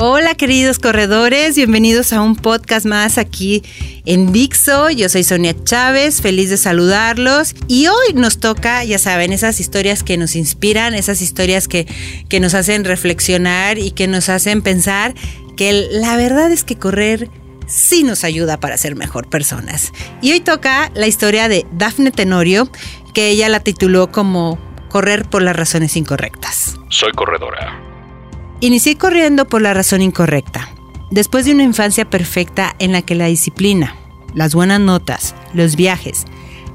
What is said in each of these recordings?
Hola queridos corredores, bienvenidos a un podcast más aquí en Dixo. Yo soy Sonia Chávez, feliz de saludarlos. Y hoy nos toca, ya saben, esas historias que nos inspiran, esas historias que, que nos hacen reflexionar y que nos hacen pensar que la verdad es que correr sí nos ayuda para ser mejor personas. Y hoy toca la historia de Dafne Tenorio, que ella la tituló como Correr por las razones incorrectas. Soy corredora. Inicié corriendo por la razón incorrecta. Después de una infancia perfecta en la que la disciplina, las buenas notas, los viajes,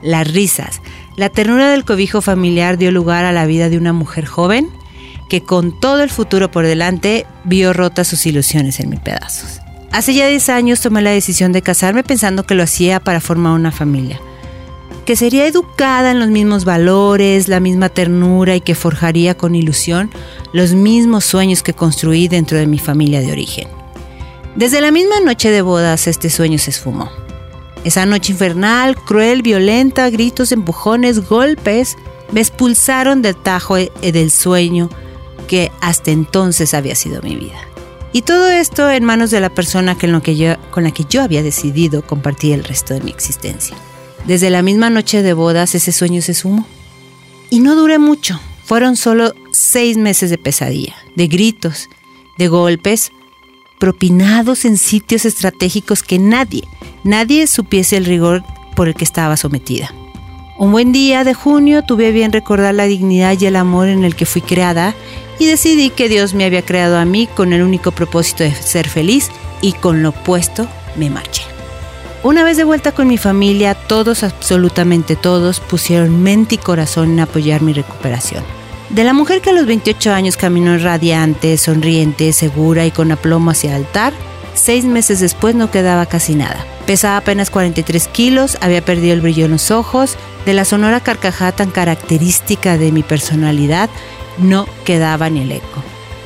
las risas, la ternura del cobijo familiar dio lugar a la vida de una mujer joven que con todo el futuro por delante vio rotas sus ilusiones en mil pedazos. Hace ya 10 años tomé la decisión de casarme pensando que lo hacía para formar una familia que sería educada en los mismos valores, la misma ternura y que forjaría con ilusión los mismos sueños que construí dentro de mi familia de origen. Desde la misma noche de bodas este sueño se esfumó. Esa noche infernal, cruel, violenta, gritos, empujones, golpes, me expulsaron del tajo e, del sueño que hasta entonces había sido mi vida. Y todo esto en manos de la persona con la que yo había decidido compartir el resto de mi existencia. Desde la misma noche de bodas ese sueño se sumó. Y no duré mucho. Fueron solo seis meses de pesadilla, de gritos, de golpes, propinados en sitios estratégicos que nadie, nadie supiese el rigor por el que estaba sometida. Un buen día de junio tuve bien recordar la dignidad y el amor en el que fui creada y decidí que Dios me había creado a mí con el único propósito de ser feliz y con lo opuesto me marché. Una vez de vuelta con mi familia, todos, absolutamente todos, pusieron mente y corazón en apoyar mi recuperación. De la mujer que a los 28 años caminó radiante, sonriente, segura y con aplomo hacia el altar, seis meses después no quedaba casi nada. Pesaba apenas 43 kilos, había perdido el brillo en los ojos, de la sonora carcajada tan característica de mi personalidad, no quedaba ni el eco.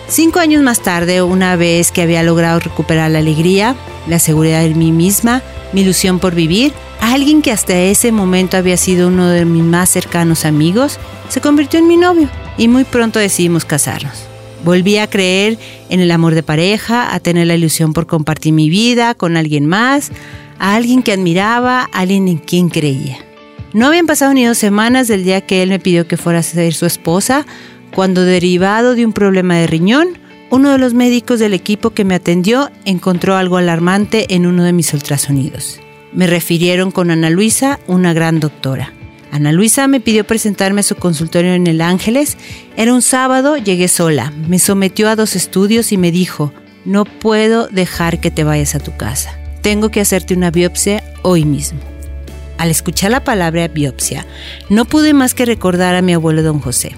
Cinco años más tarde, una vez que había logrado recuperar la alegría, la seguridad en mí misma, mi ilusión por vivir, alguien que hasta ese momento había sido uno de mis más cercanos amigos, se convirtió en mi novio y muy pronto decidimos casarnos. Volví a creer en el amor de pareja, a tener la ilusión por compartir mi vida con alguien más, a alguien que admiraba, a alguien en quien creía. No habían pasado ni dos semanas del día que él me pidió que fuera a ser su esposa, cuando derivado de un problema de riñón, uno de los médicos del equipo que me atendió encontró algo alarmante en uno de mis ultrasonidos. Me refirieron con Ana Luisa, una gran doctora. Ana Luisa me pidió presentarme a su consultorio en El Ángeles. Era un sábado, llegué sola. Me sometió a dos estudios y me dijo, no puedo dejar que te vayas a tu casa. Tengo que hacerte una biopsia hoy mismo. Al escuchar la palabra biopsia, no pude más que recordar a mi abuelo don José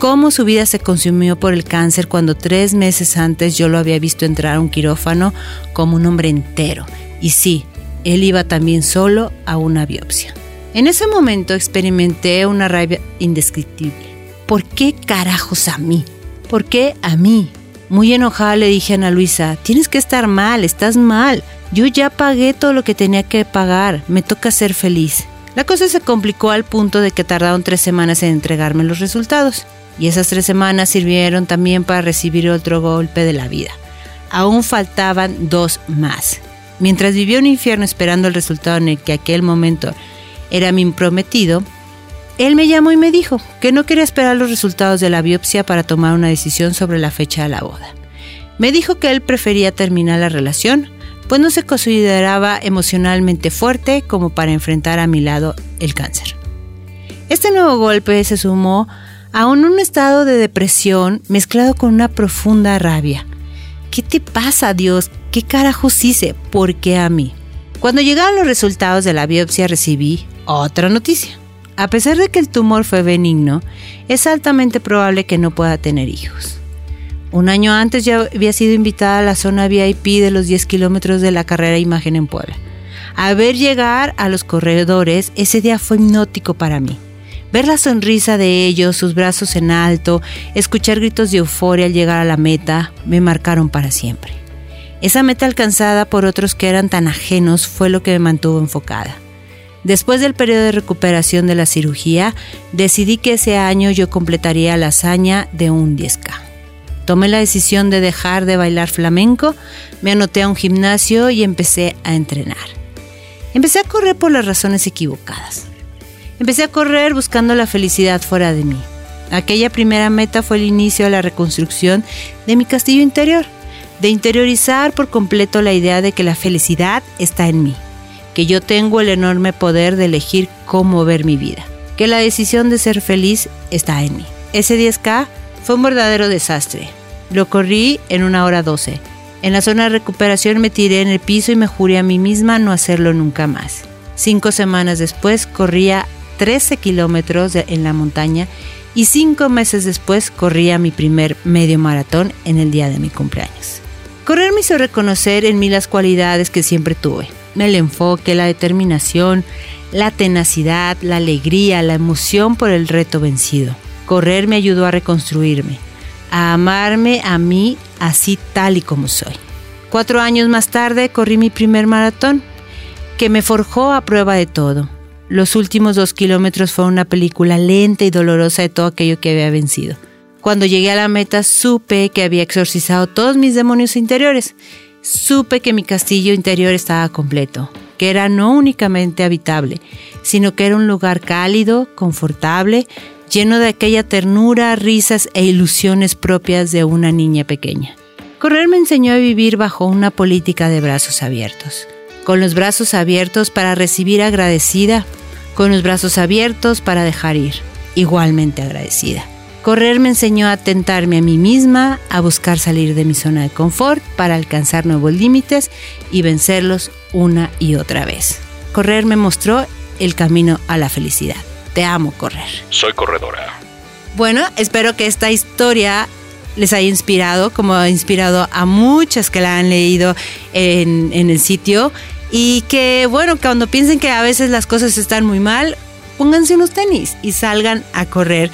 cómo su vida se consumió por el cáncer cuando tres meses antes yo lo había visto entrar a un quirófano como un hombre entero. Y sí, él iba también solo a una biopsia. En ese momento experimenté una rabia indescriptible. ¿Por qué carajos a mí? ¿Por qué a mí? Muy enojada le dije a Ana Luisa, tienes que estar mal, estás mal. Yo ya pagué todo lo que tenía que pagar, me toca ser feliz. La cosa se complicó al punto de que tardaron tres semanas en entregarme los resultados y esas tres semanas sirvieron también para recibir otro golpe de la vida. Aún faltaban dos más. Mientras vivía un infierno esperando el resultado en el que aquel momento era mi prometido, él me llamó y me dijo que no quería esperar los resultados de la biopsia para tomar una decisión sobre la fecha de la boda. Me dijo que él prefería terminar la relación, pues no se consideraba emocionalmente fuerte como para enfrentar a mi lado el cáncer. Este nuevo golpe se sumó aún un estado de depresión mezclado con una profunda rabia. ¿Qué te pasa, Dios? ¿Qué carajos hice? ¿Por qué a mí? Cuando llegaron los resultados de la biopsia recibí otra noticia. A pesar de que el tumor fue benigno, es altamente probable que no pueda tener hijos. Un año antes ya había sido invitada a la zona VIP de los 10 kilómetros de la carrera Imagen en Puebla. A ver llegar a los corredores ese día fue hipnótico para mí Ver la sonrisa de ellos, sus brazos en alto, escuchar gritos de euforia al llegar a la meta, me marcaron para siempre. Esa meta alcanzada por otros que eran tan ajenos fue lo que me mantuvo enfocada. Después del periodo de recuperación de la cirugía, decidí que ese año yo completaría la hazaña de un 10K. Tomé la decisión de dejar de bailar flamenco, me anoté a un gimnasio y empecé a entrenar. Empecé a correr por las razones equivocadas. Empecé a correr buscando la felicidad fuera de mí. Aquella primera meta fue el inicio de la reconstrucción de mi castillo interior, de interiorizar por completo la idea de que la felicidad está en mí, que yo tengo el enorme poder de elegir cómo ver mi vida, que la decisión de ser feliz está en mí. Ese 10K fue un verdadero desastre. Lo corrí en una hora 12. En la zona de recuperación me tiré en el piso y me juré a mí misma no hacerlo nunca más. Cinco semanas después corría 13 kilómetros en la montaña y cinco meses después corría mi primer medio maratón en el día de mi cumpleaños. Correr me hizo reconocer en mí las cualidades que siempre tuve. El enfoque, la determinación, la tenacidad, la alegría, la emoción por el reto vencido. Correr me ayudó a reconstruirme, a amarme a mí así tal y como soy. Cuatro años más tarde corrí mi primer maratón, que me forjó a prueba de todo los últimos dos kilómetros fue una película lenta y dolorosa de todo aquello que había vencido. Cuando llegué a la meta supe que había exorcizado todos mis demonios interiores. Supe que mi castillo interior estaba completo, que era no únicamente habitable, sino que era un lugar cálido, confortable, lleno de aquella ternura, risas e ilusiones propias de una niña pequeña. Correr me enseñó a vivir bajo una política de brazos abiertos, con los brazos abiertos para recibir agradecida con los brazos abiertos para dejar ir, igualmente agradecida. Correr me enseñó a tentarme a mí misma, a buscar salir de mi zona de confort para alcanzar nuevos límites y vencerlos una y otra vez. Correr me mostró el camino a la felicidad. Te amo correr. Soy corredora. Bueno, espero que esta historia les haya inspirado, como ha inspirado a muchas que la han leído en, en el sitio. Y que, bueno, cuando piensen que a veces las cosas están muy mal, pónganse unos tenis y salgan a correr.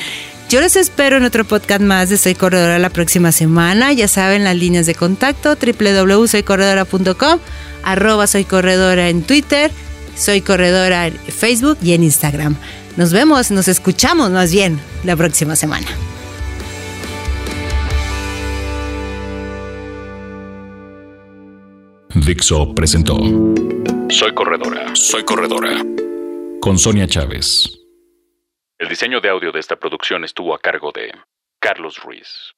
Yo les espero en otro podcast más de Soy Corredora la próxima semana. Ya saben las líneas de contacto www.soycorredora.com, arroba Soy Corredora en Twitter, Soy Corredora en Facebook y en Instagram. Nos vemos, nos escuchamos más bien la próxima semana. Dixo presentó Soy Corredora, Soy Corredora con Sonia Chávez. El diseño de audio de esta producción estuvo a cargo de Carlos Ruiz.